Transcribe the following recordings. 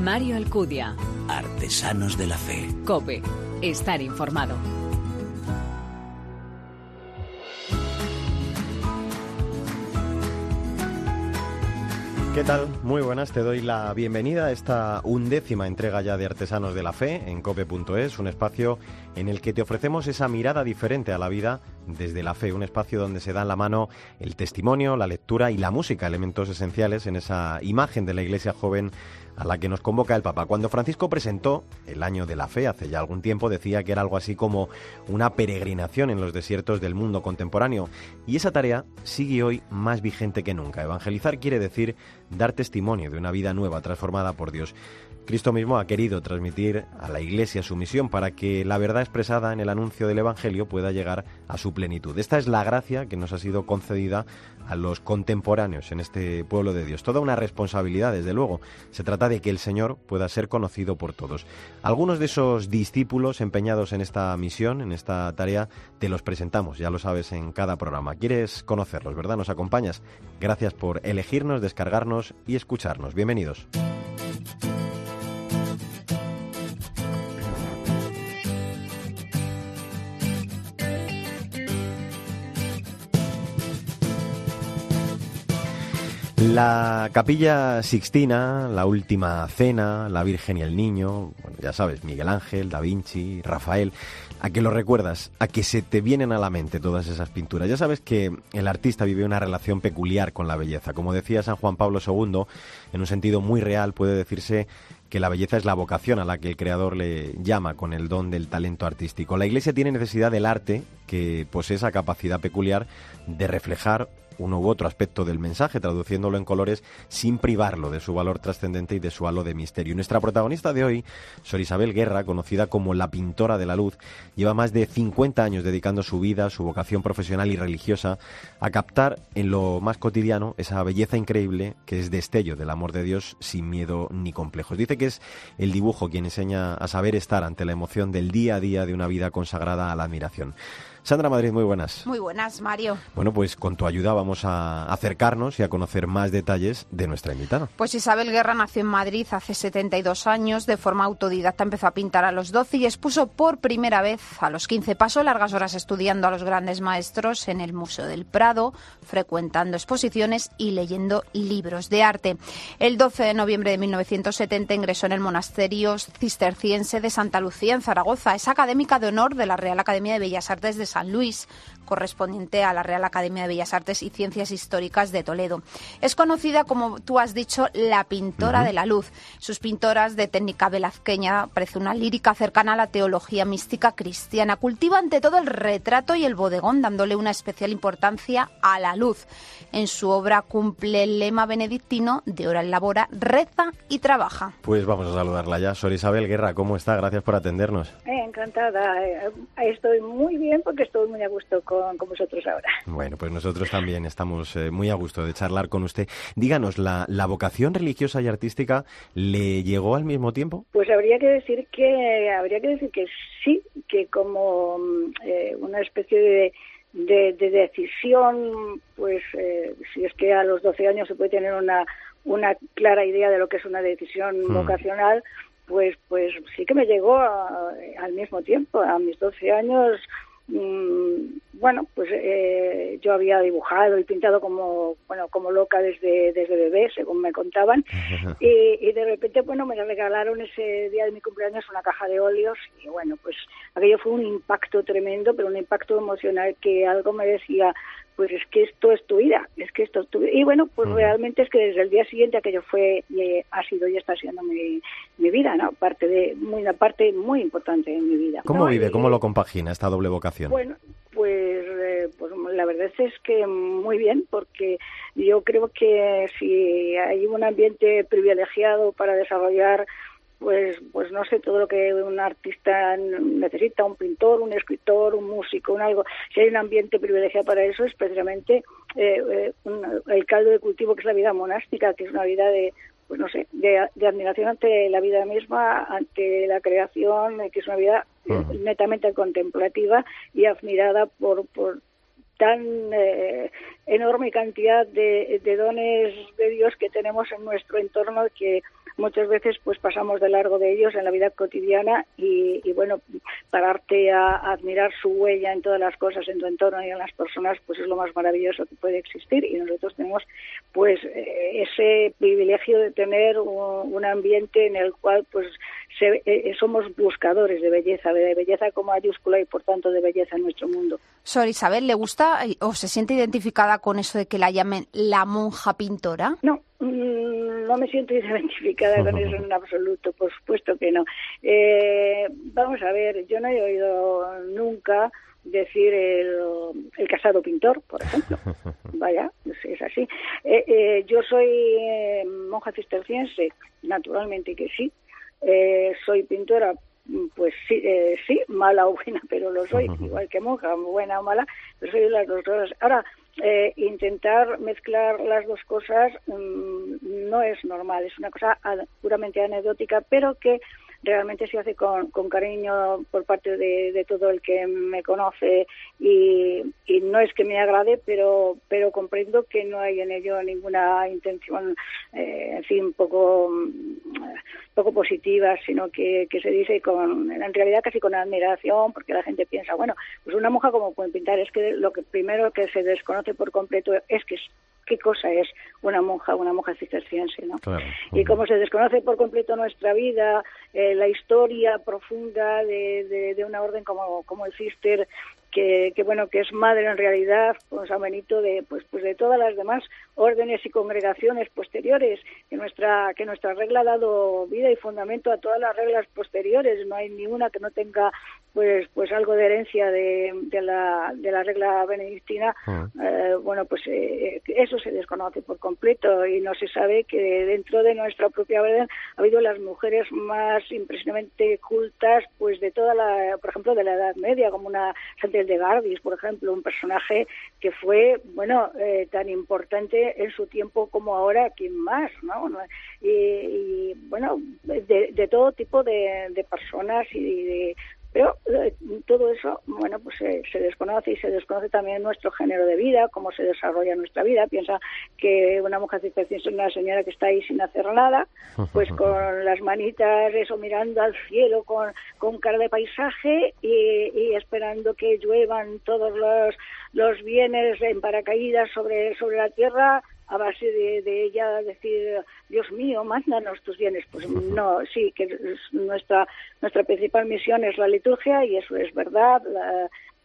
Mario Alcudia. Artesanos de la Fe. Cope. Estar informado. ¿Qué tal? Muy buenas, te doy la bienvenida a esta undécima entrega ya de Artesanos de la Fe en cope.es, un espacio en el que te ofrecemos esa mirada diferente a la vida desde la fe, un espacio donde se da en la mano el testimonio, la lectura y la música, elementos esenciales en esa imagen de la iglesia joven a la que nos convoca el Papa. Cuando Francisco presentó el año de la fe hace ya algún tiempo, decía que era algo así como una peregrinación en los desiertos del mundo contemporáneo. Y esa tarea sigue hoy más vigente que nunca. Evangelizar quiere decir dar testimonio de una vida nueva, transformada por Dios. Cristo mismo ha querido transmitir a la Iglesia su misión para que la verdad expresada en el anuncio del Evangelio pueda llegar a su plenitud. Esta es la gracia que nos ha sido concedida a los contemporáneos en este pueblo de Dios. Toda una responsabilidad, desde luego. Se trata de que el Señor pueda ser conocido por todos. Algunos de esos discípulos empeñados en esta misión, en esta tarea, te los presentamos, ya lo sabes, en cada programa. ¿Quieres conocerlos, verdad? ¿Nos acompañas? Gracias por elegirnos, descargarnos y escucharnos. Bienvenidos. La capilla Sixtina, la Última Cena, la Virgen y el Niño, bueno, ya sabes, Miguel Ángel, Da Vinci, Rafael, a que lo recuerdas, a que se te vienen a la mente todas esas pinturas. Ya sabes que el artista vive una relación peculiar con la belleza. Como decía San Juan Pablo II, en un sentido muy real puede decirse que la belleza es la vocación a la que el creador le llama con el don del talento artístico. La Iglesia tiene necesidad del arte que posee esa capacidad peculiar de reflejar uno u otro aspecto del mensaje, traduciéndolo en colores sin privarlo de su valor trascendente y de su halo de misterio. nuestra protagonista de hoy, Sor Isabel Guerra, conocida como la pintora de la luz, lleva más de 50 años dedicando su vida, su vocación profesional y religiosa a captar en lo más cotidiano esa belleza increíble que es destello del amor de Dios sin miedo ni complejos. Dice que es el dibujo quien enseña a saber estar ante la emoción del día a día de una vida consagrada a la admiración. Sandra Madrid, muy buenas. Muy buenas, Mario. Bueno, pues con tu ayuda vamos a acercarnos y a conocer más detalles de nuestra invitada. Pues Isabel Guerra nació en Madrid hace 72 años. De forma autodidacta empezó a pintar a los 12 y expuso por primera vez a los 15. Pasó largas horas estudiando a los grandes maestros en el Museo del Prado, frecuentando exposiciones y leyendo libros de arte. El 12 de noviembre de 1970 ingresó en el monasterio cisterciense de Santa Lucía en Zaragoza. Es académica de honor de la Real Academia de Bellas Artes de San Luis, correspondiente a la Real Academia de Bellas Artes y Ciencias Históricas de Toledo. Es conocida, como tú has dicho, la pintora de la luz. Sus pintoras de técnica velazqueña parece una lírica cercana a la teología mística cristiana. Cultiva ante todo el retrato y el bodegón, dándole una especial importancia a la luz. En su obra cumple el lema benedictino de hora en labora, reza y trabaja. Pues vamos a saludarla ya. Sor Isabel Guerra, ¿cómo está? Gracias por atendernos. Eh, encantada. Eh, estoy muy bien porque estoy muy a gusto con, vosotros ahora. Bueno, pues nosotros también estamos eh, muy a gusto de charlar con usted. Díganos, ¿la, ¿la vocación religiosa y artística le llegó al mismo tiempo? Pues habría que decir que habría que decir que sí, que como una especie de de, decisión, pues eh, si es que a los 12 años se puede tener una, una clara idea de lo que es una decisión hmm. vocacional, pues, pues sí que me llegó al mismo tiempo. A mis 12 años Mm, bueno, pues eh, yo había dibujado y pintado como bueno como loca desde desde bebé, según me contaban, y, de repente bueno me regalaron ese día de mi cumpleaños una caja de óleos y bueno pues aquello fue un impacto tremendo, pero un impacto emocional que algo me decía pues es que esto es tu vida, es que esto es tu vida. Y bueno, pues realmente es que desde el día siguiente aquello fue, y ha sido y está siendo mi, mi vida, ¿no? Parte de, muy, una parte muy importante de mi vida. ¿Cómo vive, cómo lo compagina esta doble vocación? Bueno, pues, eh, pues la verdad es que muy bien, porque yo creo que si hay un ambiente privilegiado para desarrollar pues pues no sé todo lo que un artista necesita un pintor un escritor un músico un algo. Si hay un ambiente privilegiado para eso es precisamente eh, eh, el caldo de cultivo que es la vida monástica que es una vida de pues no sé de, admiración ante la vida misma ante la creación que es una vida eh, netamente contemplativa y admirada por por tan enorme cantidad de, de dones de Dios que tenemos en nuestro entorno que muchas veces pues pasamos de largo de ellos en la vida cotidiana y, bueno, pararte a, admirar su huella en todas las cosas, en tu entorno y en las personas, pues es lo más maravilloso que puede existir. Y nosotros tenemos pues eh, ese privilegio de tener un, ambiente en el cual pues eh, somos buscadores de belleza, de belleza como mayúscula y por tanto de belleza en nuestro mundo. Sor Isabel, ¿le gusta o se siente identificada con eso de que la llamen la monja pintora? No, mm, no me siento identificada con eso en absoluto, por supuesto que no. Eh, vamos a ver, yo no he oído nunca decir el, casado pintor, por ejemplo. Vaya, es así. Eh, eh, yo soy monja cisterciense, naturalmente que sí. Soy pintora pues sí, eh, sí, mala o buena, pero lo soy, igual que monja, buena o mala, pero soy las dos cosas. Ahora, eh, intentar mezclar las dos cosas mm, no es normal, es una cosa puramente anecdótica, pero que realmente se hace con, con cariño por parte de, todo el que me conoce y, y, no es que me agrade, pero, pero comprendo que no hay en ello ninguna intención, eh, en fin, poco, poco positiva, sino que, que se dice con, en realidad casi con admiración, porque la gente piensa, bueno, pues una monja como puede pintar, es que lo que primero que se desconoce por completo es que qué cosa es una monja, una monja cisterciense, ¿no? Y como se desconoce por completo nuestra vida, eh, la historia profunda de, de, una orden como, como el cister, que, que, bueno que es madre en realidad con San Benito de pues pues de todas las demás órdenes y congregaciones posteriores que nuestra que nuestra regla ha dado vida y fundamento a todas las reglas posteriores. No hay ninguna que no tenga pues pues algo de herencia de, de la de la regla benedictina. Eh, bueno pues eh, eso se desconoce por completo y no se sabe que dentro de nuestra propia orden ha habido las mujeres más impresionantemente cultas pues de toda la por ejemplo de la Edad Media como una Santa de Gardis, por ejemplo, un personaje que fue, bueno, eh, tan importante en su tiempo como ahora, quien más, ¿no? Y, bueno, de, todo tipo de, de personas y de pero eh, todo eso, bueno, pues se desconoce y se desconoce también nuestro género de vida, cómo se desarrolla nuestra vida. Piensa que una mujer es una señora que está ahí sin hacer nada, pues con las manitas, eso, mirando al cielo con, con cara de paisaje y, y esperando que lluevan todos los, los bienes en paracaídas sobre, sobre la tierra a base de, ella decir, Dios mío, mándanos tus bienes. Pues no, sí, que nuestra, nuestra principal misión es la liturgia y eso es verdad.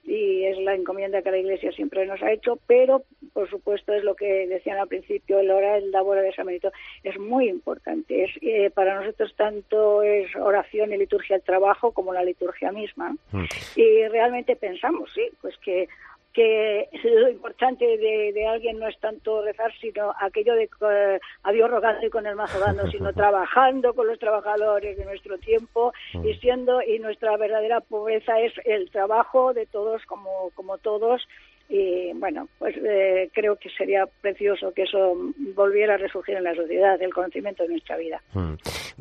y es la encomienda que la Iglesia siempre nos ha hecho, pero por supuesto es lo que decían al principio, el hora, el labor de San Benito, es muy importante. Es, eh, para nosotros tanto es oración y liturgia el trabajo como la liturgia misma. Mm. Y realmente pensamos, sí, pues que que lo importante de, alguien no es tanto rezar, sino aquello de eh, a Dios rogando y con el mazo dando, sino trabajando con los trabajadores de nuestro tiempo y mm. siendo, y nuestra verdadera pobreza es el trabajo de todos como, como todos y bueno, pues eh, creo que sería precioso que eso volviera a resurgir en la sociedad, el conocimiento de nuestra vida. Hmm.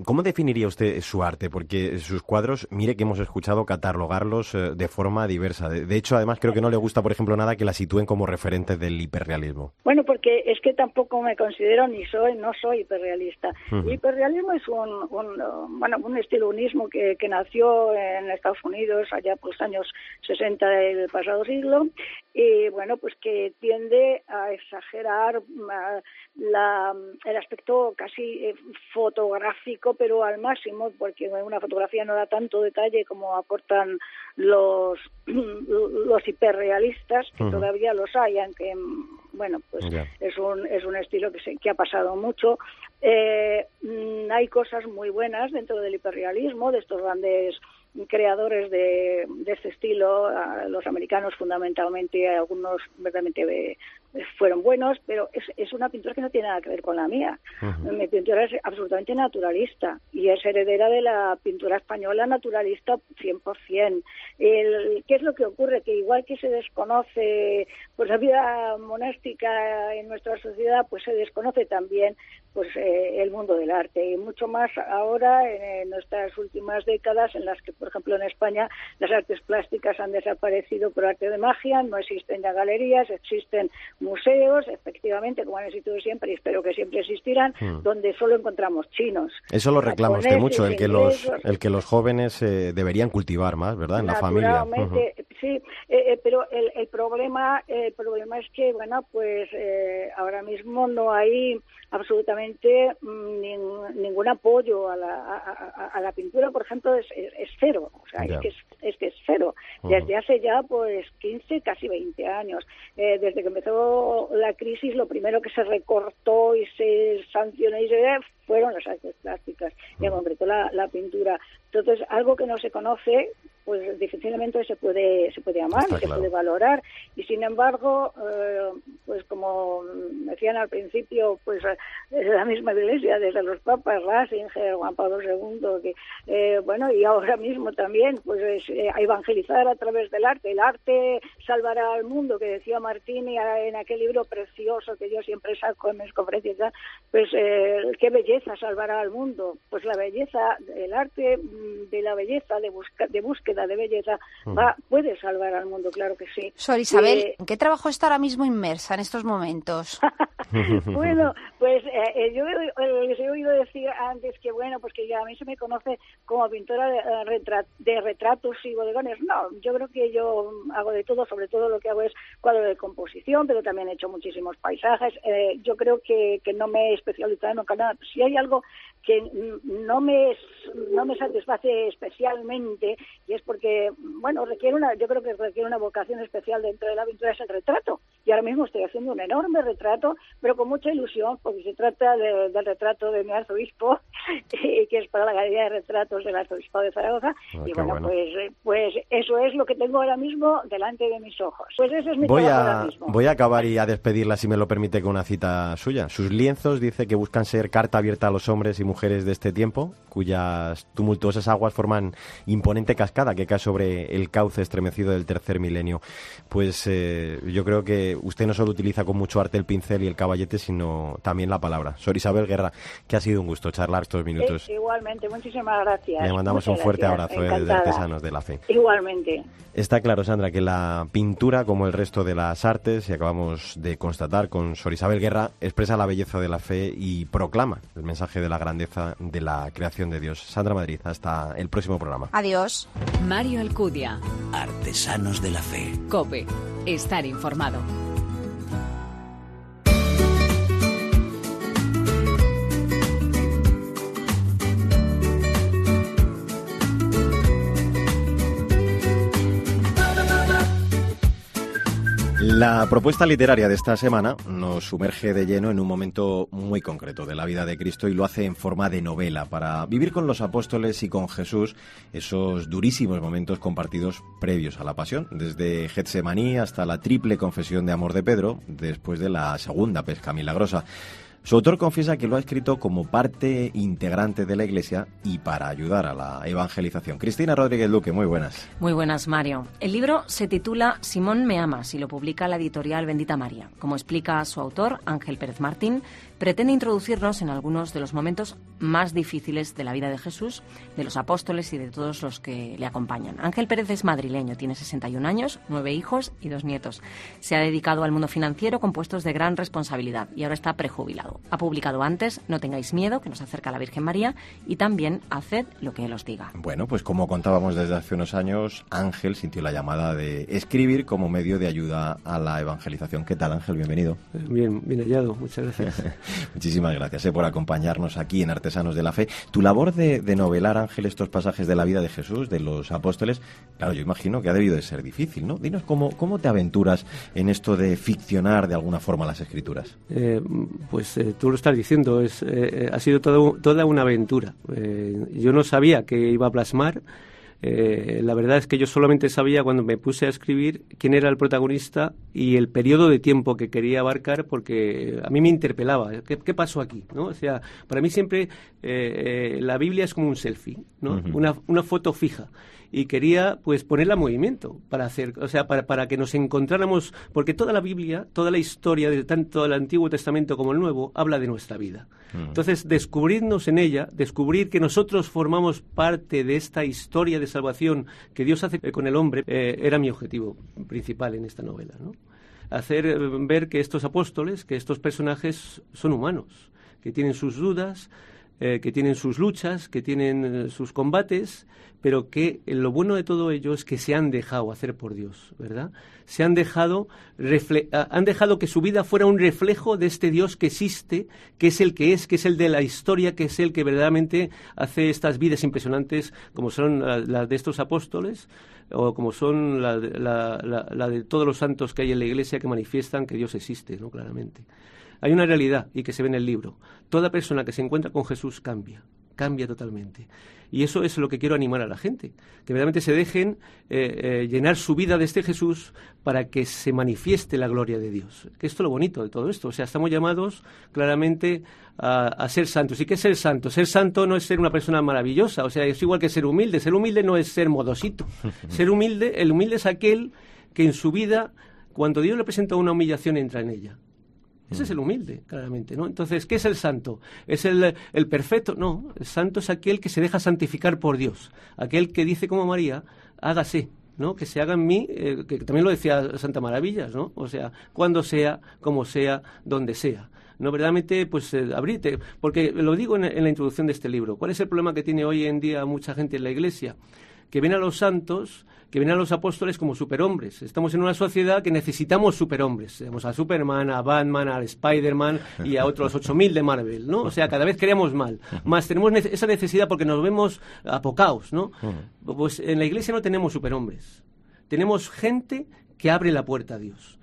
¿Cómo definiría usted su arte? Porque sus cuadros, mire que hemos escuchado catalogarlos eh, de forma diversa. De, hecho, además creo que no le gusta, por ejemplo, nada que la sitúen como referente del hiperrealismo. Bueno, porque es que tampoco me considero ni soy, no soy hiperrealista. El hiperrealismo es un, bueno, un estilo unismo que, que nació en Estados Unidos allá por los años 60 del pasado siglo y bueno, pues que tiende a exagerar la, el aspecto casi eh, fotográfico, pero al máximo, porque una fotografía no da tanto detalle como aportan los, los hiperrealistas, que todavía los hay, aunque, bueno, pues es, un, es un estilo que, se, que ha pasado mucho. Eh, mm, hay cosas muy buenas dentro del hiperrealismo, de estos grandes creadores de, de este estilo, los americanos fundamentalmente, algunos verdaderamente fueron buenos, pero es, es, una pintura que no tiene nada que ver con la mía. Mi pintura es absolutamente naturalista y es heredera de la pintura española naturalista 100%. El, ¿Qué es lo que ocurre? Que igual que se desconoce pues la vida monástica en nuestra sociedad, pues se desconoce también pues eh, el mundo del arte y mucho más ahora en, nuestras últimas décadas en las que por ejemplo en España las artes plásticas han desaparecido por arte de magia no existen ya galerías existen museos, efectivamente, como han existido siempre y espero que siempre existirán, hmm. donde solo encontramos chinos. Eso lo reclama usted mucho, el que los, el que los jóvenes eh, deberían cultivar más, ¿verdad? En la familia. sí, eh, pero el, el, problema, el problema es que, bueno, pues ahora mismo no hay absolutamente mm, ningún apoyo a la, a, la, pintura, por ejemplo, es, es, cero, o sea, es que es, que es cero. Desde hace ya pues 15, casi 20 años. Eh, desde que empezó la crisis, lo primero que se recortó y se sancionó y se fueron las artes plásticas, y en concreto la, la pintura. Entonces, algo que no se conoce, pues difícilmente se puede se puede amar, se puede valorar y sin embargo, eh, pues como decían al principio, pues la misma Iglesia, desde los papas Ratzinger, Juan Pablo II, que eh, bueno y ahora mismo también, pues eh, a evangelizar a través del arte. El arte salvará al mundo, que decía Martini en aquel libro precioso que yo siempre saco en mis conferencias. Pues qué belleza salvará al mundo. Pues la belleza, el arte mm, de la belleza, de, busca, de búsqueda de belleza va, puede salvar al mundo, claro que sí. Sor Isabel, eh, ¿en qué trabajo está ahora mismo inmersa en estos momentos? bueno, pues eh, eh, yo les he oído decir antes que, bueno, pues que ya a mí se me conoce como pintora de, de retratos y bodegones. No, yo creo que yo hago de todo, sobre todo lo que hago es cuadro de composición, pero también he hecho muchísimos paisajes. yo creo que, que no me he especializado en nada. Si hay algo que no me, no me satisface especialmente y es porque, bueno, requiere una, yo creo que requiere una vocación especial dentro de la pintura, es el retrato. Y ahora mismo estoy haciendo un enorme retrato, pero con mucha ilusión, porque se trata del retrato de mi arzobispo, que es para la Galería de Retratos del Arzobispo de Zaragoza. Ah, y bueno, Pues, pues eso es lo que tengo ahora mismo delante de mis ojos. Pues ese es mi voy a, ahora mismo. Voy a acabar y a despedirla, si me lo permite, con una cita suya. Sus lienzos dice que buscan ser carta abierta a los hombres y mujeres de este tiempo, cuyas tumultuosas aguas forman imponente cascada que cae sobre el cauce estremecido del tercer milenio. Pues eh, yo creo que usted no solo utiliza con mucho arte el pincel y el caballete, sino también la palabra. Sor Isabel Guerra, que ha sido un gusto charlar estos minutos. igualmente, muchísimas gracias. Le mandamos un fuerte abrazo eh, de Artesanos de la Fe. Igualmente. Está claro, Sandra, que la pintura, como el resto de las artes, y acabamos de constatar con Sor Isabel Guerra, expresa la belleza de la fe y proclama el mensaje de la grandeza de la creación de Dios. Sandra Madrid, hasta el próximo programa. Adiós. Mario Alcudia. Artesanos de la Fe. Cope. Estar informado. La propuesta literaria de esta semana nos sumerge de lleno en un momento muy concreto de la vida de Cristo y lo hace en forma de novela para vivir con los apóstoles y con Jesús esos durísimos momentos compartidos previos a la pasión, desde Getsemaní hasta la triple confesión de amor de Pedro, después de la segunda pesca milagrosa. Su autor confiesa que lo ha escrito como parte integrante de la Iglesia y para ayudar a la evangelización. Cristina Rodríguez Luque, muy buenas. Muy buenas, Mario. El libro se titula Simón me amas y lo publica la editorial Bendita María. Como explica su autor, Ángel Pérez Martín, pretende introducirnos en algunos de los momentos más difíciles de la vida de Jesús, de los apóstoles y de todos los que le acompañan. Ángel Pérez es madrileño, tiene 61 años, nueve hijos y dos nietos. Se ha dedicado al mundo financiero con puestos de gran responsabilidad y ahora está prejubilado. Ha publicado antes No tengáis miedo, que nos acerca a la Virgen María, y también Haced lo que Él os diga. Bueno, pues como contábamos desde hace unos años, Ángel sintió la llamada de escribir como medio de ayuda a la evangelización. ¿Qué tal, Ángel? Bienvenido. Bien, bien hallado. Muchas gracias. Muchísimas gracias eh, por acompañarnos aquí en Artesanos de la Fe. Tu labor de, novelar, Ángel, estos pasajes de la vida de Jesús, de los apóstoles, claro, yo imagino que ha debido de ser difícil, ¿no? Dinos cómo, cómo te aventuras en esto de ficcionar de alguna forma las escrituras. Eh, pues eh, tú lo estás diciendo, es, ha sido todo, toda una aventura. yo no sabía que iba a plasmar eh, la verdad es que yo solamente sabía cuando me puse a escribir quién era el protagonista y el periodo de tiempo que quería abarcar porque a mí me interpelaba. ¿Qué, pasó aquí? ¿no? O sea, para mí siempre eh, eh, la Biblia es como un selfie, ¿no? una, una foto fija y quería pues ponerla en movimiento para hacer, o sea, para, para que nos encontráramos, porque toda la Biblia, toda la historia de tanto el Antiguo Testamento como el Nuevo habla de nuestra vida. Mm. Entonces, descubrirnos en ella, descubrir que nosotros formamos parte de esta historia de salvación que Dios hace con el hombre, eh, era mi objetivo principal en esta novela, ¿no? hacer eh, ver que estos apóstoles, que estos personajes son humanos, que tienen sus dudas, eh, que tienen sus luchas, que tienen eh, sus combates, pero que lo bueno de todo ello es que se han dejado hacer por Dios, ¿verdad? Se han dejado, han dejado que su vida fuera un reflejo de este Dios que existe, que es el que es, que es el de la historia, que es el que verdaderamente hace estas vidas impresionantes como son las de estos apóstoles o como son la, la de todos los santos que hay en la iglesia que manifiestan que Dios existe, ¿no? Claramente. Hay una realidad y que se ve en el libro. Toda persona que se encuentra con Jesús cambia, cambia totalmente. Y eso es lo que quiero animar a la gente, que verdaderamente se dejen eh, eh, llenar su vida de este Jesús para que se manifieste la gloria de Dios. Que esto es lo bonito de todo esto. O sea, estamos llamados claramente a, ser santos. ¿Y qué es ser santo? Ser santo no es ser una persona maravillosa, o sea, es igual que ser humilde. Ser humilde no es ser modosito. Ser humilde, el humilde es aquel que en su vida, cuando Dios le presenta una humillación, entra en ella. Ese es el humilde, claramente, ¿no? Entonces, ¿qué es el santo? ¿Es el, el, perfecto? No, el santo es aquel que se deja santificar por Dios, aquel que dice como María, hágase, ¿no? Que se haga en mí, eh, que también lo decía Santa Maravillas, ¿no? O sea, cuando sea, como sea, donde sea. No, verdaderamente, pues eh, abrite, porque lo digo en, en la introducción de este libro. ¿Cuál es el problema que tiene hoy en día mucha gente en la Iglesia? Que ven a los santos que ven a los apóstoles como superhombres. Estamos en una sociedad que necesitamos superhombres. Tenemos a Superman, a Batman, al Spider-Man y a otros 8.000 de Marvel, ¿no? O sea, cada vez queremos mal. Más tenemos esa necesidad porque nos vemos apocaos, ¿no? Pues en la iglesia no tenemos superhombres. Tenemos gente que abre la puerta a Dios.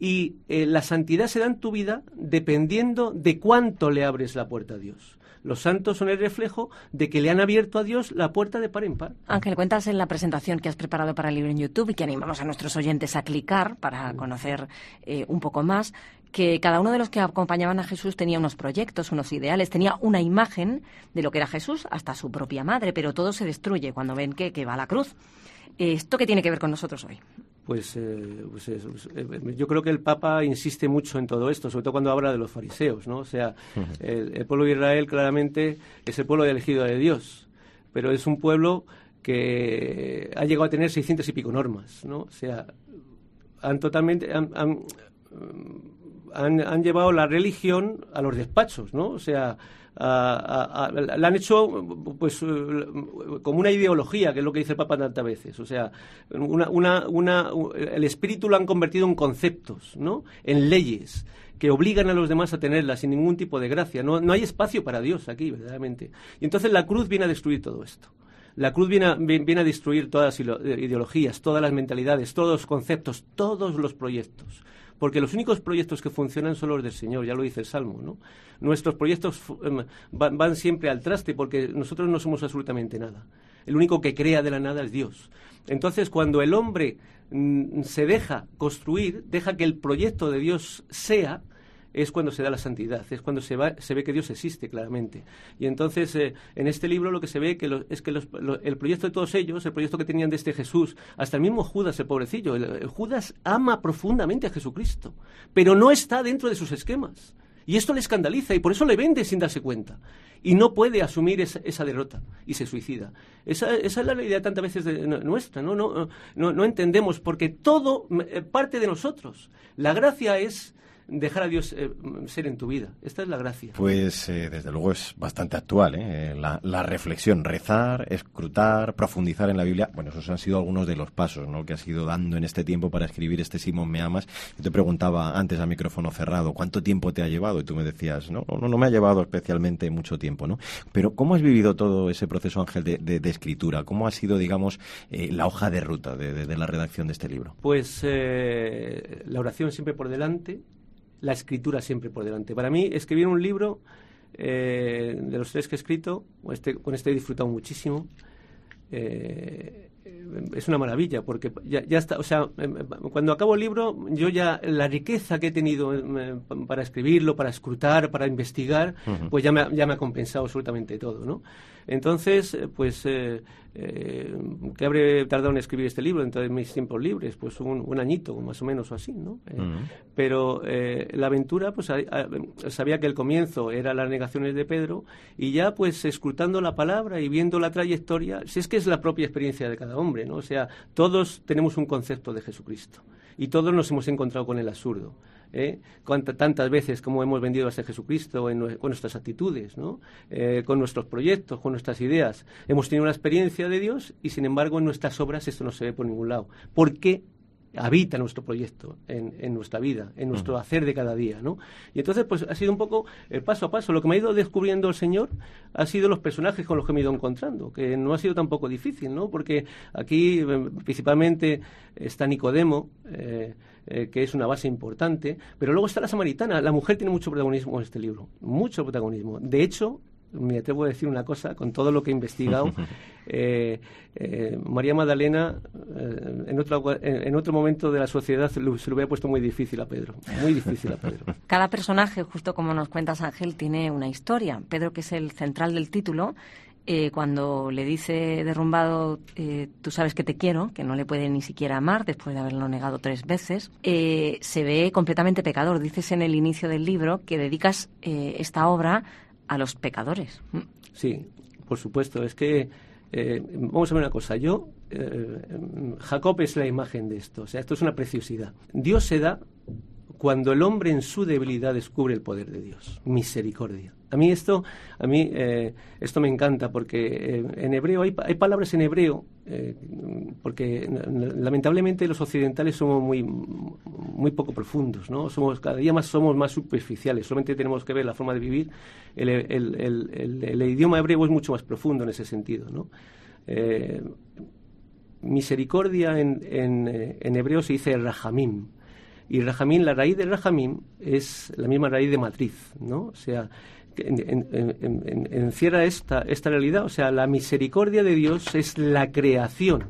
Y eh, la santidad se da en tu vida dependiendo de cuánto le abres la puerta a Dios. Los santos son el reflejo de que le han abierto a Dios la puerta de par en par. Ángel, cuentas en la presentación que has preparado para el libro en YouTube y que animamos a nuestros oyentes a clicar para conocer eh, un poco más, que cada uno de los que acompañaban a Jesús tenía unos proyectos, unos ideales, tenía una imagen de lo que era Jesús, hasta su propia madre, pero todo se destruye cuando ven que, que va a la cruz. ¿Esto qué tiene que ver con nosotros hoy? Pues, eh, pues eh, yo creo que el Papa insiste mucho en todo esto, sobre todo cuando habla de los fariseos, ¿no? O sea, el, pueblo de Israel claramente es el pueblo elegido de Dios, pero es un pueblo que ha llegado a tener 600 y pico normas, ¿no? O sea, han totalmente... Han, han llevado la religión a los despachos, ¿no? O sea, la han hecho pues eh, como una ideología, que es lo que dice el Papa tantas veces. O sea, una, una, una, el espíritu lo han convertido en conceptos, ¿no? En leyes que obligan a los demás a tenerlas sin ningún tipo de gracia. No, no hay espacio para Dios aquí, verdaderamente. Y entonces la cruz viene a destruir todo esto. La cruz viene a, viene a destruir todas las ideologías, todas las mentalidades, todos los conceptos, todos los proyectos porque los únicos proyectos que funcionan son los del Señor, ya lo dice el Salmo, ¿no? Nuestros proyectos em, van, siempre al traste porque nosotros no somos absolutamente nada. El único que crea de la nada es Dios. Entonces, cuando el hombre mm, se deja construir, deja que el proyecto de Dios sea, es cuando se da la santidad, es cuando se, va, se ve que Dios existe claramente. Y entonces, eh, en este libro lo que se ve que es que el proyecto de todos ellos, el proyecto que tenían de este Jesús, hasta el mismo Judas, el pobrecillo, Judas ama profundamente a Jesucristo, pero no está dentro de sus esquemas. Y esto le escandaliza y por eso le vende sin darse cuenta. Y no puede asumir esa, derrota y se suicida. Esa, esa, es la realidad tantas veces nuestra. ¿no? No, no, no entendemos porque todo eh, parte de nosotros. La gracia es dejar a Dios eh, ser en tu vida. Esta es la gracia. Pues eh, desde luego es bastante actual ¿eh? la, reflexión, rezar, escrutar, profundizar en la Biblia. Bueno, esos han sido algunos de los pasos ¿no? que has ido dando en este tiempo para escribir este Simón Me Amas. Yo te preguntaba antes a micrófono cerrado, ¿cuánto tiempo te ha llevado? Y tú me decías, no, no, no me ha llevado especialmente mucho tiempo, ¿no? Pero ¿cómo has vivido todo ese proceso, Ángel, de, escritura? ¿Cómo ha sido, digamos, la hoja de ruta de, de, la redacción de este libro? Pues la oración siempre por delante, la escritura siempre por delante. Para mí, escribir un libro, eh, de los tres que he escrito, este, con este he disfrutado muchísimo. Eh, es una maravilla porque ya, ya, está, o sea, em, em, cuando acabo el libro, yo ya la riqueza que he tenido em, para escribirlo, para escrutar, para investigar, pues ya me, ya me ha compensado absolutamente todo, ¿no? Entonces, eh, pues, eh, eh, ¿qué habré tardado en escribir este libro en mis tiempos libres? Pues un, añito, más o menos, o así, ¿no? Pero la aventura, pues, sabía que el comienzo era las negaciones de Pedro y ya, pues, escrutando la palabra y viendo la trayectoria, si es que es la propia experiencia de cada hombre, ¿no? O sea, todos tenemos un concepto de Jesucristo y todos nos hemos encontrado con el absurdo. ¿Eh? tantas veces como hemos vendido a ese Jesucristo con nuestras actitudes, ¿no? Eh, con nuestros proyectos, con nuestras ideas. Hemos tenido una experiencia de Dios y, sin embargo, en nuestras obras esto no se ve por ningún lado. ¿Por qué habita nuestro proyecto en, nuestra vida, en nuestro hacer de cada día, ¿no? Y entonces, pues ha sido un poco el paso a paso. Lo que me ha ido descubriendo el Señor ha sido los personajes con los que me he ido encontrando, que no ha sido tampoco difícil, ¿no? Porque aquí eh, principalmente está Nicodemo, eh, eh, que es una base importante, pero luego está la samaritana. La mujer tiene mucho protagonismo en este libro, mucho protagonismo. De hecho, me atrevo a decir una cosa, con todo lo que he investigado, eh, eh, María Magdalena eh, en, otro, en, otro momento de la sociedad se lo, hubiera puesto muy difícil a Pedro, muy difícil a Pedro. Cada personaje, justo como nos cuentas Ángel, tiene una historia. Pedro, que es el central del título, cuando le dice derrumbado, tú sabes que te quiero, que no le puede ni siquiera amar después de haberlo negado tres veces, se ve completamente pecador. Dices en el inicio del libro que dedicas esta obra a los pecadores. Sí, por supuesto. Es que, eh, vamos a ver una cosa. Yo, eh, Jacob es la imagen de esto. O sea, esto es una preciosidad. Dios se da cuando el hombre en su debilidad descubre el poder de Dios. Misericordia. A mí esto, a mí eh, esto me encanta porque eh, en hebreo hay, palabras en hebreo eh, porque lamentablemente los occidentales somos muy muy poco profundos, ¿no? Somos cada día más somos más superficiales. Solamente tenemos que ver la forma de vivir. El idioma hebreo es mucho más profundo en ese sentido, ¿no? misericordia en, en, en, hebreo se dice rahamim. Y rahamim, la raíz de rahamim es la misma raíz de matriz, ¿no? O sea, encierra esta, esta realidad. O sea, la misericordia de Dios es la creación.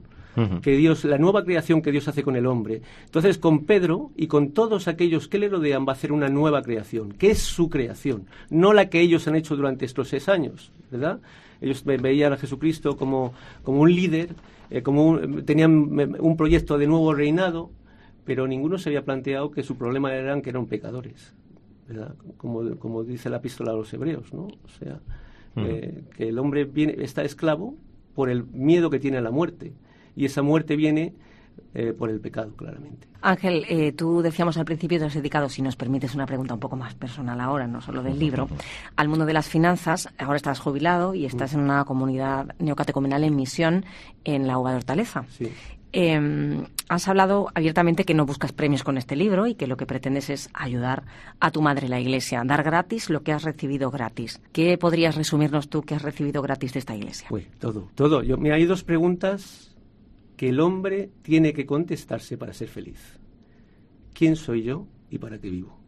que Dios, la nueva creación que Dios hace con el hombre. Entonces, con Pedro y con todos aquellos que le rodean va a hacer una nueva creación, que es su creación, no la que ellos han hecho durante estos seis años, ¿verdad? Ellos veían a Jesucristo como, como un líder, eh, como tenían un proyecto de nuevo reinado, pero ninguno se había planteado que su problema eran que eran pecadores. Como, como dice la epístola a los hebreos, ¿no? O sea, eh, que el hombre viene, está esclavo por el miedo que tiene a la muerte. Y esa muerte viene eh, por el pecado, claramente. Ángel, eh, tú decíamos al principio, te has dedicado, si nos permites una pregunta un poco más personal ahora, no solo del libro, al mundo de las finanzas. Ahora estás jubilado y estás en una comunidad neocatecumenal en misión en la UBA de Hortaleza. Sí. Em, has hablado abiertamente que no buscas premios con este libro y que lo que pretendes es ayudar a tu madre la iglesia, dar gratis lo que has recibido gratis. ¿Qué podrías resumirnos tú que has recibido gratis de esta iglesia? Uy, todo, todo. Yo, hay dos preguntas que el hombre tiene que contestarse para ser feliz. ¿Quién soy yo y para qué vivo?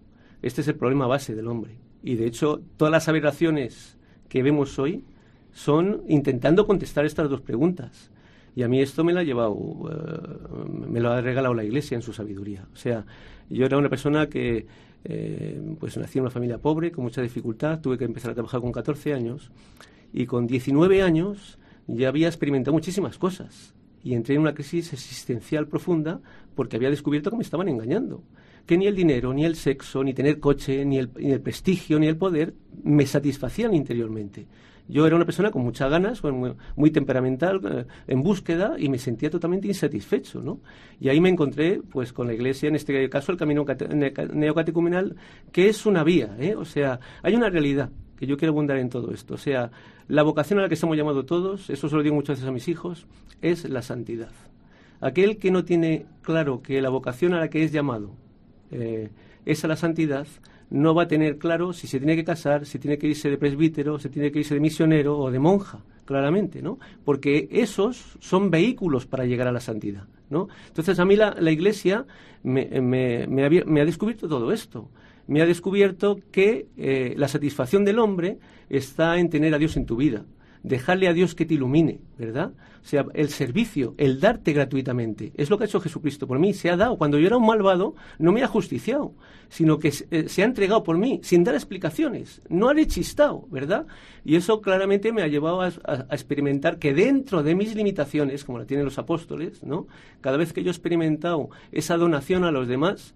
Este es el problema base del hombre. Y de hecho, todas las aberraciones que vemos hoy son intentando contestar estas dos preguntas. Y a mí esto me lo ha llevado, eh, me lo ha regalado la Iglesia en su sabiduría. O sea, yo era una persona que, eh, pues nací en una familia pobre, con mucha dificultad, tuve que empezar a trabajar con 14 años y con 19 años ya había experimentado muchísimas cosas y entré en una crisis existencial profunda porque había descubierto que me estaban engañando. Que ni el dinero, ni el sexo, ni tener coche, ni el, ni el prestigio, ni el poder me satisfacían interiormente. Yo era una persona con muchas ganas, muy, temperamental, eh, en búsqueda y me sentía totalmente insatisfecho, ¿no? Y ahí me encontré, pues, con la Iglesia, en este caso el camino neocatecumenal, que es una vía, ¿eh? O sea, hay una realidad que yo quiero abundar en todo esto. O sea, la vocación a la que estamos llamados todos, eso se lo digo muchas veces a mis hijos, es la santidad. Aquel que no tiene claro que la vocación a la que es llamado eh, es a la santidad, no va a tener claro si se tiene que casar, si tiene que irse de presbítero, si tiene que irse de misionero o de monja, claramente, ¿no? Porque esos son vehículos para llegar a la santidad, ¿no? Entonces a mí la, Iglesia me, me, ha, descubierto todo esto. Me ha descubierto que eh, la satisfacción del hombre está en tener a Dios en tu vida dejarle a Dios que te ilumine, ¿verdad? O sea, el servicio, el darte gratuitamente, es lo que ha hecho Jesucristo por mí, se ha dado. Cuando yo era un malvado, no me ha justiciado, sino que se, eh, ha entregado por mí, sin dar explicaciones, no ha rechistado, ¿verdad? Y eso claramente me ha llevado a, experimentar que dentro de mis limitaciones, como la tienen los apóstoles, ¿no? Cada vez que yo he experimentado esa donación a los demás,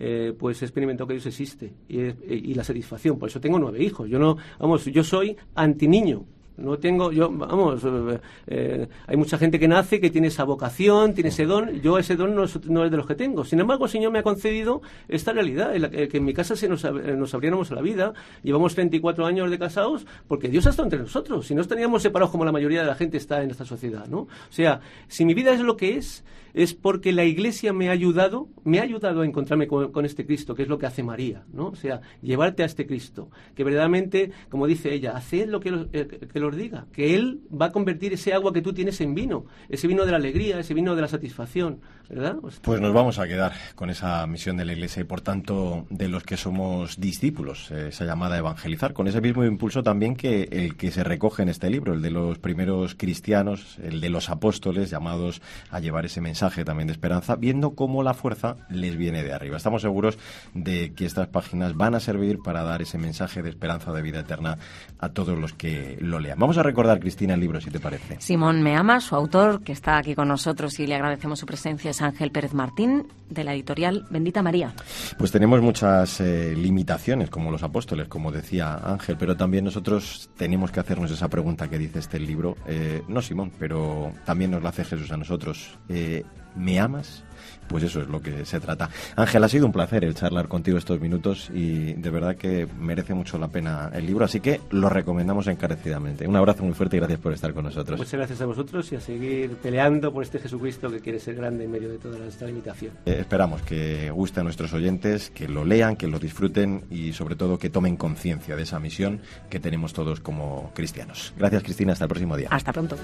eh, pues he experimentado que Dios existe y, y, la satisfacción. Por eso tengo nueve hijos. Yo no, vamos, yo soy anti niño No tengo, yo, vamos, eh, eh, hay mucha gente que nace que tiene esa vocación, tiene ese don. Yo ese don no es, no es de los que tengo. Sin embargo, el Señor me ha concedido esta realidad, que en mi casa se nos, nos abriéramos a la vida. Llevamos 34 años de casados porque Dios ha estado entre nosotros. Si no estaríamos separados como la mayoría de la gente está en esta sociedad, ¿no? O sea, si mi vida es lo que es, es porque la Iglesia me ha ayudado, me ha ayudado a encontrarme con, este Cristo, que es lo que hace María, ¿no? O sea, llevarte a este Cristo, que verdaderamente, como dice ella, haced lo que, los, eh, que los diga, que Él va a convertir ese agua que tú tienes en vino, ese vino de la alegría, ese vino de la satisfacción, ¿verdad? Pues nos vamos a quedar con esa misión de la Iglesia y, por tanto, de los que somos discípulos, eh, esa llamada a evangelizar, con ese mismo impulso también que el que se recoge en este libro, el de los primeros cristianos, el de los apóstoles llamados a llevar ese mensaje también de esperanza, viendo cómo la fuerza les viene de arriba. Estamos seguros de que estas páginas van a servir para dar ese mensaje de esperanza de vida eterna a todos los que lo lean. Vamos a recordar, Cristina, el libro, si te parece. Simón Me Ama, su autor, que está aquí con nosotros y le agradecemos su presencia, Ángel Pérez Martín, de la editorial Bendita María. Pues tenemos muchas eh, limitaciones, como los apóstoles, como decía Ángel, pero también nosotros tenemos que hacernos esa pregunta que dice este libro. Eh, no Simón, pero también nos la hace Jesús a nosotros. Eh, ¿Me amas? Pues eso es lo que se trata. Ángel, ha sido un placer el charlar contigo estos minutos y de verdad que merece mucho la pena el libro, así que lo recomendamos encarecidamente. Un abrazo muy fuerte y gracias por estar con nosotros. Muchas gracias a vosotros y a seguir peleando por este Jesucristo que quiere ser grande en medio de toda esta limitación. Eh, esperamos que guste a nuestros oyentes, que lo lean, que lo disfruten y sobre todo que tomen conciencia de esa misión que tenemos todos como cristianos. Gracias Cristina, hasta el próximo día. Hasta pronto.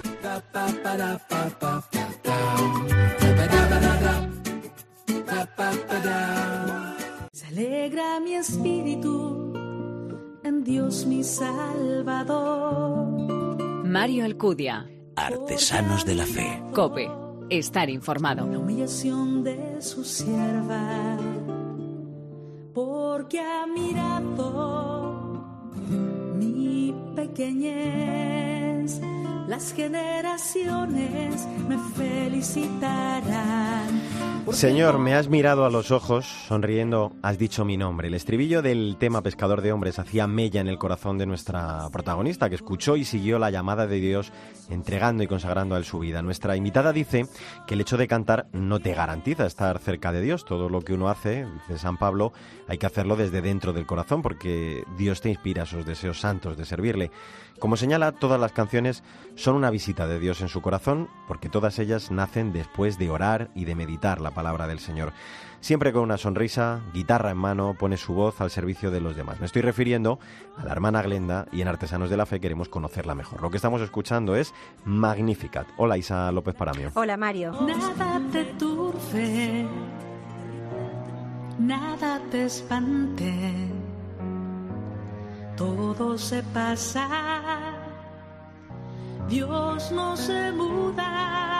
Se alegra mi espíritu en Dios mi Salvador. Mario Alcudia. Artesanos de la Fe. Cope. Estar informado. La humillación de su sierva. Porque ha mirado mi pequeñez. Las generaciones me felicitarán Señor, me has mirado a los ojos, sonriendo, has dicho mi nombre. El estribillo del tema Pescador de Hombres hacía mella en el corazón de nuestra protagonista, que escuchó y siguió la llamada de Dios, entregando y consagrando a él su vida. Nuestra invitada dice que el hecho de cantar no te garantiza estar cerca de Dios. Todo lo que uno hace, dice San Pablo, hay que hacerlo desde dentro del corazón, porque Dios te inspira esos deseos santos de servirle. Como señala, todas las canciones son una visita de Dios en su corazón, porque todas ellas nacen después de orar y de meditar la palabra del Señor. Siempre con una sonrisa, guitarra en mano, pone su voz al servicio de los demás. Me estoy refiriendo a la hermana Glenda y en Artesanos de la Fe queremos conocerla mejor. Lo que estamos escuchando es Magnificat. Hola Isa López Paramio. Hola Mario. Nada te turfe, nada te espante todo se pasa, Dios no se muda.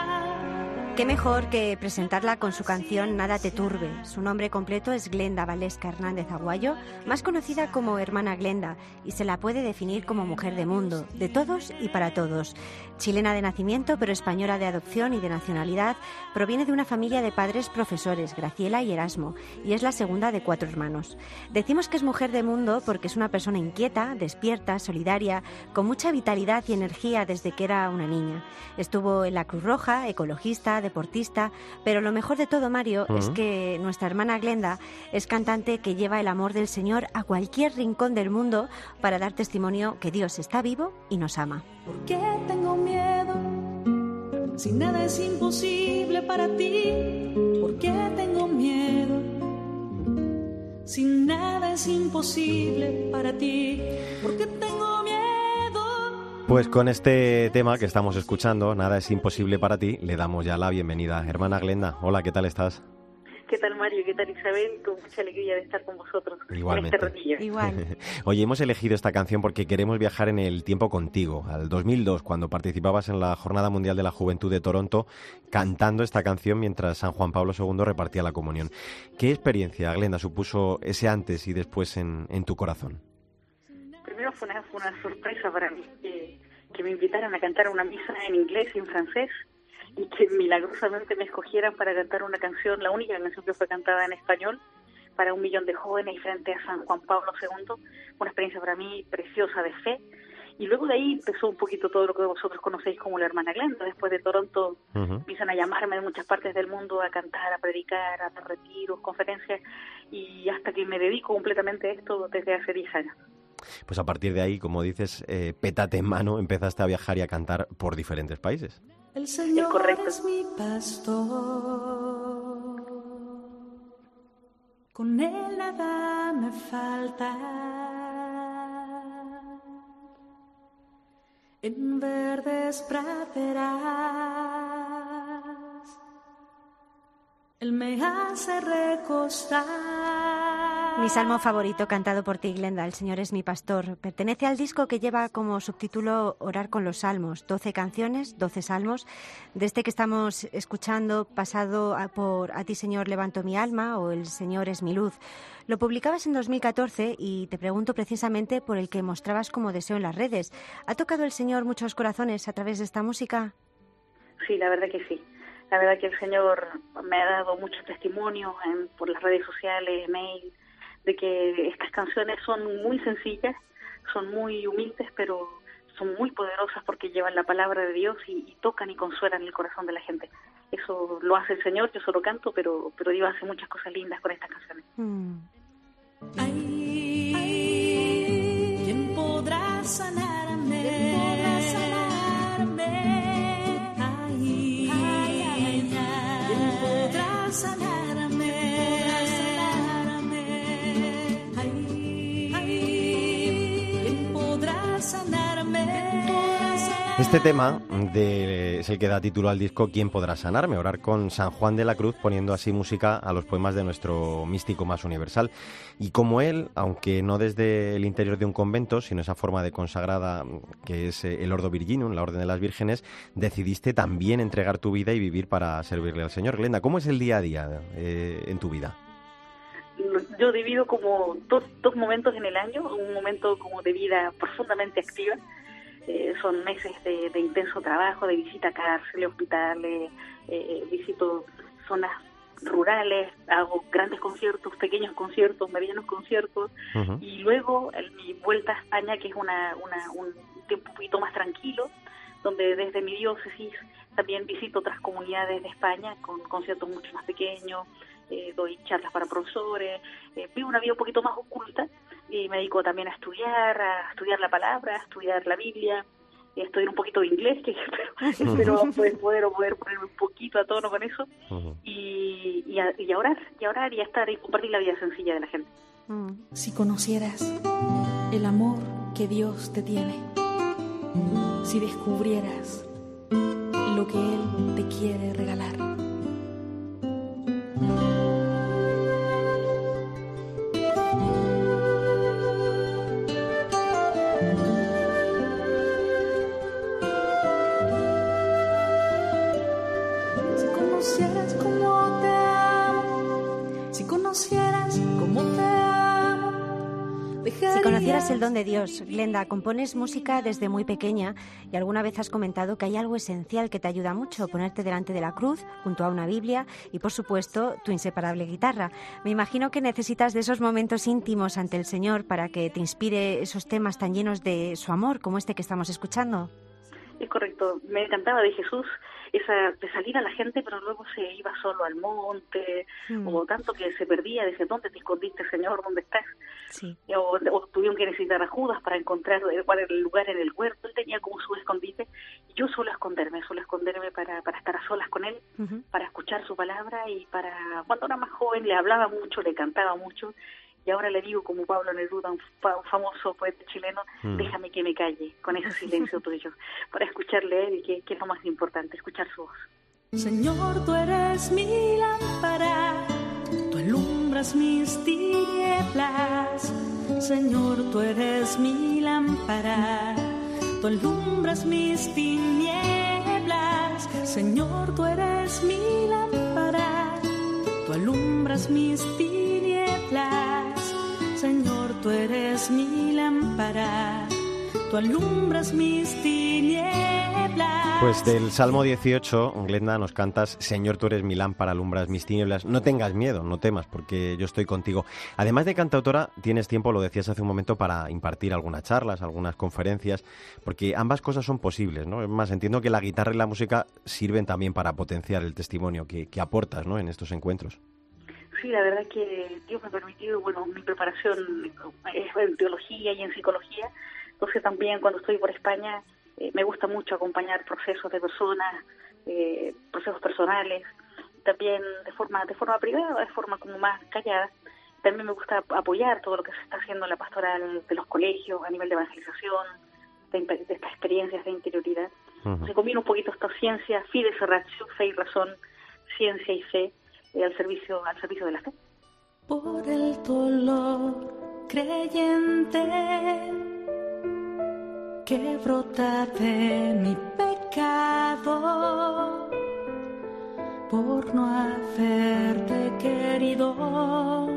Qué mejor que presentarla con su canción Nada te turbe. Su nombre completo es Glenda Valesca Hernández Aguayo, más conocida como Hermana Glenda, y se la puede definir como mujer de mundo, de todos y para todos. Chilena de nacimiento, pero española de adopción y de nacionalidad, proviene de una familia de padres profesores, Graciela y Erasmo, y es la segunda de cuatro hermanos. Decimos que es mujer de mundo porque es una persona inquieta, despierta, solidaria, con mucha vitalidad y energía desde que era una niña. Estuvo en la Cruz Roja, ecologista, deportista, pero lo mejor de todo, Mario, es que nuestra hermana Glenda es cantante que lleva el amor del Señor a cualquier rincón del mundo para dar testimonio que Dios está vivo y nos ama. ¿Por qué tengo miedo? Si nada es imposible para ti, ¿por qué tengo miedo? Si nada es imposible para ti, ¿por qué tengo miedo? Pues con este tema que estamos escuchando, Nada es imposible para ti, le damos ya la bienvenida. Hermana Glenda, hola, ¿qué tal estás? ¿Qué tal Mario? ¿Qué tal Isabel? Con mucha alegría de estar con vosotros Igualmente. en este Igual. Oye, hemos elegido esta canción porque queremos viajar en el tiempo contigo, al 2002, cuando participabas en la Jornada Mundial de la Juventud de Toronto, cantando esta canción mientras San Juan Pablo II repartía la comunión. ¿Qué experiencia, Glenda, supuso ese antes y después en, en tu corazón? Fue una, fue una sorpresa para mí que, que me invitaran a cantar una misa en inglés y en francés y que milagrosamente me escogieran para cantar una canción, la única canción que fue cantada en español para un millón de jóvenes frente a San Juan Pablo II, una experiencia para mí preciosa de fe Y luego de ahí empezó un poquito todo lo que vosotros conocéis como la hermana Glenda. Después de Toronto empiezan a llamarme de muchas partes del mundo a cantar, a predicar, a retiros, conferencias, y hasta que me dedico completamente a esto desde hace 10 años. Pues a partir de ahí, como dices, eh, pétate en mano, empezaste a viajar y a cantar por diferentes países. El Señor es, correcto. es mi pastor, con él nada me falta. En verdes praderas, él me hace recostar. Mi salmo favorito cantado por ti, Glenda, El Señor es mi pastor, pertenece al disco que lleva como subtítulo Orar con los Salmos, 12 canciones, 12 salmos. De este que estamos escuchando, pasado por A ti, Señor, levanto mi alma o El Señor es mi luz. Lo publicabas en 2014 y te pregunto precisamente por el que mostrabas como deseo en las redes. ¿Ha tocado el Señor muchos corazones a través de esta música? Sí, la verdad que sí. La verdad que el Señor me ha dado muchos testimonios en, por las redes sociales, mail, de que estas canciones son muy sencillas, son muy humildes, pero son muy poderosas porque llevan la palabra de Dios y, tocan y consuelan el corazón de la gente. Eso lo hace el Señor, yo solo canto, pero, pero Dios hace muchas cosas lindas con estas canciones. Mm. ¿quién podrá sanarme? ¿Quién ¿quién podrá sanarme? Este tema de, es el que da título al disco ¿Quién podrá sanarme? Orar con San Juan de la Cruz poniendo así música a los poemas de nuestro místico más universal. Y como él, aunque no desde el interior de un convento, sino esa forma de consagrada que es eh, el Ordo Virginum, la Orden de las Vírgenes, decidiste también entregar tu vida y vivir para servirle al Señor. Glenda, ¿cómo es el día a día eh, en tu vida? Yo divido como dos, dos momentos en el año, un momento como de vida profundamente activa, eh, son meses de, intenso trabajo, de visita a cárceles, hospitales, eh, visito zonas rurales, hago grandes conciertos, pequeños conciertos, medianos conciertos, y luego mi vuelta a España, que es una, un tiempo un poquito más tranquilo, donde desde mi diócesis también visito otras comunidades de España con conciertos mucho más pequeños, eh, doy charlas para profesores, eh, vivo una vida un poquito más oculta y me dedico también a estudiar, a estudiar la palabra, a estudiar la Biblia, y a estudiar un poquito de inglés, que espero, poder, poder, poder ponerme un poquito a tono con eso, y, y, a, y, ahora, y ahora haría estar y compartir la vida sencilla de la gente. Mm. Si conocieras el amor que Dios te tiene, si descubrieras lo que Él te quiere regalar de Dios. Glenda, compones música desde muy pequeña y alguna vez has comentado que hay algo esencial que te ayuda mucho, ponerte delante de la cruz, junto a una Biblia y, por supuesto, tu inseparable guitarra. Me imagino que necesitas de esos momentos íntimos ante el Señor para que te inspire esos temas tan llenos de su amor como este que estamos escuchando. Es correcto, me encantaba de Jesús esa de salir a la gente, pero luego se iba solo al monte, mm. o tanto que se perdía, dice, ¿dónde te escondiste, Señor? ¿Dónde estás? Sí. O, tuvieron que necesitar a Judas para encontrar cuál era el lugar en el huerto, él tenía como su escondite, y yo suelo esconderme, suelo esconderme para, para estar a solas con él, para escuchar su palabra y para, cuando era más joven le hablaba mucho, le cantaba mucho, y ahora le digo como Pablo Neruda, un, famoso poeta chileno, mm. déjame que me calle con ese silencio tuyo, para escucharle él, que, que es lo más importante, escuchar su voz. Señor, tú eres mi lámpara, tú alumbras mis tinieblas. Señor, tú eres mi lámpara, tú alumbras mis tinieblas. Señor, tú eres mi lámpara, tú alumbras mis tinieblas. Eres mis tinieblas. Pues del Salmo 18, Glenda, nos cantas, Señor, tú eres mi lámpara, alumbras mis tinieblas. No tengas miedo, no temas, porque yo estoy contigo. Además de cantautora, tienes tiempo, lo decías hace un momento, para impartir algunas charlas, algunas conferencias, porque ambas cosas son posibles, ¿no? Es más, entiendo que la guitarra y la música sirven también para potenciar el testimonio que, que aportas, ¿no?, en estos encuentros. Sí, la verdad que Dios me ha permitido, bueno, mi preparación es en teología y en psicología, entonces también cuando estoy por España eh, me gusta mucho acompañar procesos de personas, eh, procesos personales, también de forma de forma privada, de forma como más callada. También me gusta apoyar todo lo que se está haciendo en la pastoral de los colegios a nivel de evangelización, de, de estas experiencias de interioridad. Se combina un poquito esta ciencia, fides ratio, fe y razón, ciencia y fe, eh, al servicio al servicio de la fe. Por el dolor creyente que brota de mi pecado por no haberte querido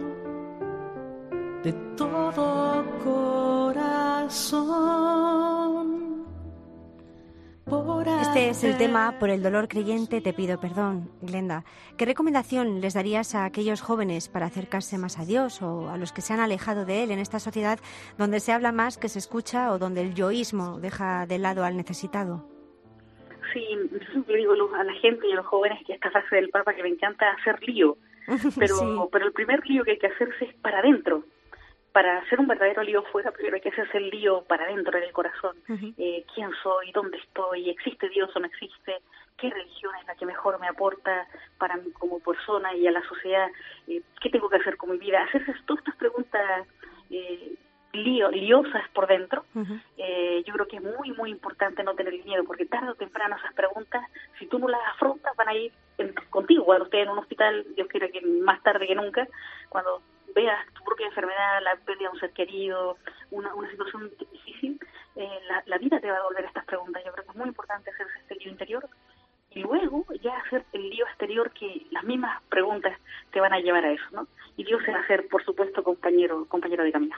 de todo corazón. Este es el tema Por el dolor creyente te pido perdón, Glenda. ¿Qué recomendación les darías a aquellos jóvenes para acercarse más a Dios o a los que se han alejado de Él en esta sociedad donde se habla más que se escucha o donde el yoísmo deja de lado al necesitado? Sí, yo siempre digo a la gente y a los jóvenes que esta frase del Papa que me encanta hacer lío, pero, Sí. pero el primer lío que hay que hacerse es para adentro. Para hacer un verdadero lío fuera, primero hay que hacerse el lío para adentro, en el corazón. Eh, ¿Quién soy? ¿Dónde estoy? ¿Existe Dios o no existe? ¿Qué religión es la que mejor me aporta para mí como persona y a la sociedad? Eh, ¿Qué tengo que hacer con mi vida? Hacerse todas estas preguntas eh, lío, liosas por dentro eh, yo creo que es muy, muy importante no tener miedo, porque tarde o temprano esas preguntas, si tú no las afrontas, van a ir en- contigo. Cuando estés en un hospital, Dios quiera que más tarde que nunca, cuando veas tu propia enfermedad, la pérdida de un ser querido, una, una situación difícil, eh, la, vida te va a volver a estas preguntas. Yo creo que es muy importante hacerse este lío interior y luego ya hacer el lío exterior que las mismas preguntas te van a llevar a eso, ¿no? Y Dios se va a hacer, por supuesto, compañero, compañero de camino.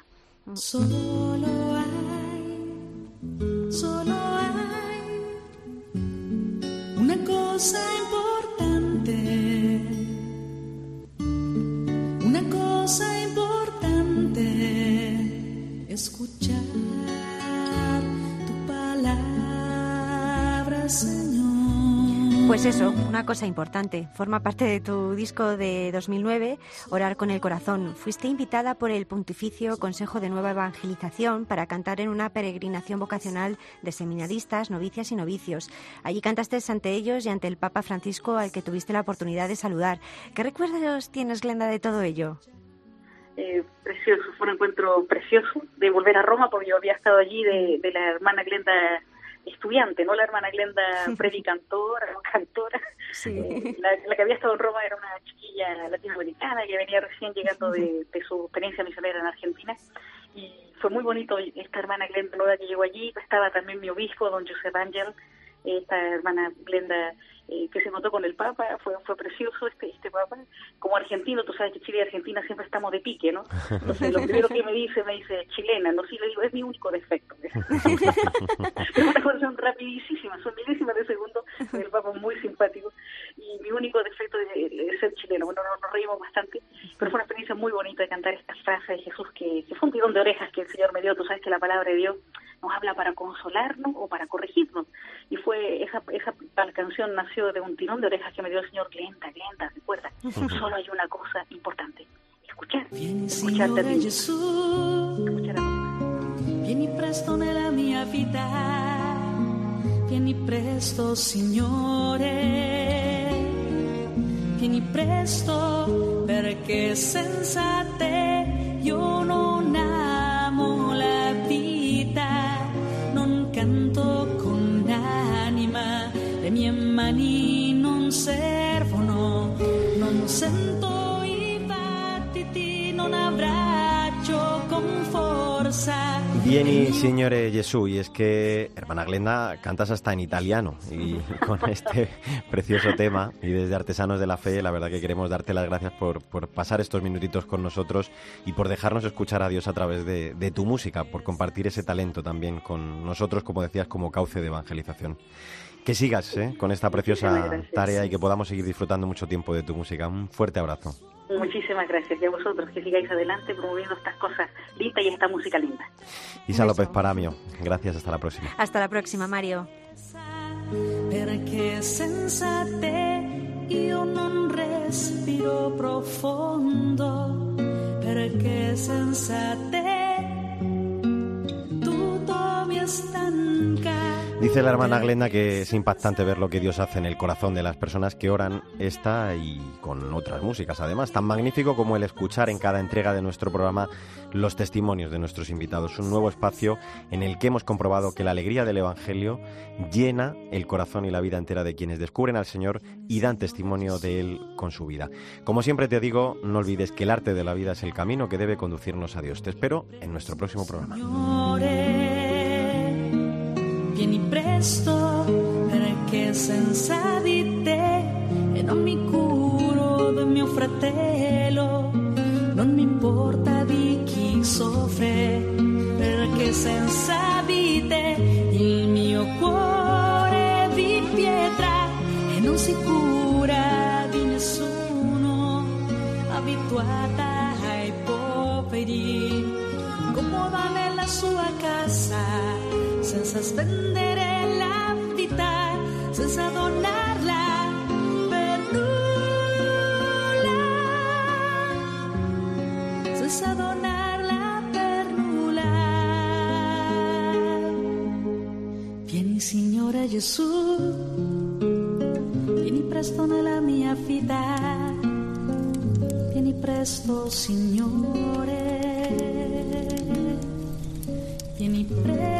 Solo hay, solo hay una cosa importante, una cosa importante, escuchar tu palabra, Señor. Pues eso, una cosa importante. Forma parte de tu disco de 2009, Orar con el Corazón. Fuiste invitada por el Pontificio Consejo de Nueva Evangelización para cantar en una peregrinación vocacional de seminaristas, novicias y novicios. Allí cantaste ante ellos y ante el Papa Francisco al que tuviste la oportunidad de saludar. ¿Qué recuerdos tienes, Glenda, de todo ello? Eh, precioso, fue un encuentro precioso de volver a Roma porque yo había estado allí de, de la hermana Glenda estudiante, no la hermana Glenda predicantora cantora. Eh, la, la que había estado en Roma era una chiquilla latinoamericana que venía recién llegando de, de su experiencia misionera en Argentina. Y fue muy bonito esta hermana Glenda nueva que llegó allí, estaba también mi obispo, don Josep Ángel, esta hermana Glenda eh, que se encontró con el Papa, fue fue precioso este este Papa. Como argentino, tú sabes que Chile y Argentina siempre estamos de pique, ¿no? Lo primero que me dice, me dice chilena, no, sí le digo, es mi único defecto. es una son milésimas de segundo, el Papa muy simpático, y mi único defecto es, ser chileno. Bueno, nos, nos reímos bastante, pero fue una experiencia muy bonita de cantar esta frase de Jesús, que, que fue un tirón de orejas que el Señor me dio, tú sabes que la palabra de Dios nos habla para consolarnos o para corregirnos. Y fue esa, esa canción nació de un tirón de orejas que me dio el Señor, lenta, lenta, recuerda. Solo hay una cosa importante, escuchar. Escucharte a ti. Escuchar a vieni presto nella mia vita, vieni presto Signore, vieni presto perché senza te io non amo la vita, canto con anima, le mie mani non servono, non sento i battiti, non con forza. Vieni, Signore Jesús, y es que, hermana Glenda, cantas hasta en italiano y con este precioso tema y desde Artesanos de la Fe, la verdad que queremos darte las gracias por, por pasar estos minutitos con nosotros y por dejarnos escuchar a Dios a través de, de tu música, por compartir ese talento también con nosotros, como decías, como cauce de evangelización. Que sigas ¿eh? con esta preciosa tarea y que podamos seguir disfrutando mucho tiempo de tu música. Un fuerte abrazo. Muchísimas gracias. Y a vosotros que sigáis adelante promoviendo estas cosas lindas y esta música linda. Isa López Paramio, gracias. Hasta la próxima. Hasta la próxima, Mario. Perché sensate io non respiro profondo, perché mi stanca. Dice la hermana Glenda que es impactante ver lo que Dios hace en el corazón de las personas que oran esta y con otras músicas, además, tan magnífico como el escuchar en cada entrega de nuestro programa los testimonios de nuestros invitados, un nuevo espacio en el que hemos comprobado que la alegría del Evangelio llena el corazón y la vida entera de quienes descubren al Señor y dan testimonio de Él con su vida. Como siempre te digo, no olvides que el arte de la vida es el camino que debe conducirnos a Dios. Te espero en nuestro próximo programa. Vieni presto perché senza di te e non mi curo del mio fratello, non mi importa di chi soffre perché senza di te il mio cuore di pietra e non si cura di nessuno, abituata ai poveri, comoda nella sua casa senza spendere la vita, senza donarla per nulla, senza donarla per nulla. Vieni Signore Gesù, vieni presto nella mia vita, vieni presto Signore. Vieni presto.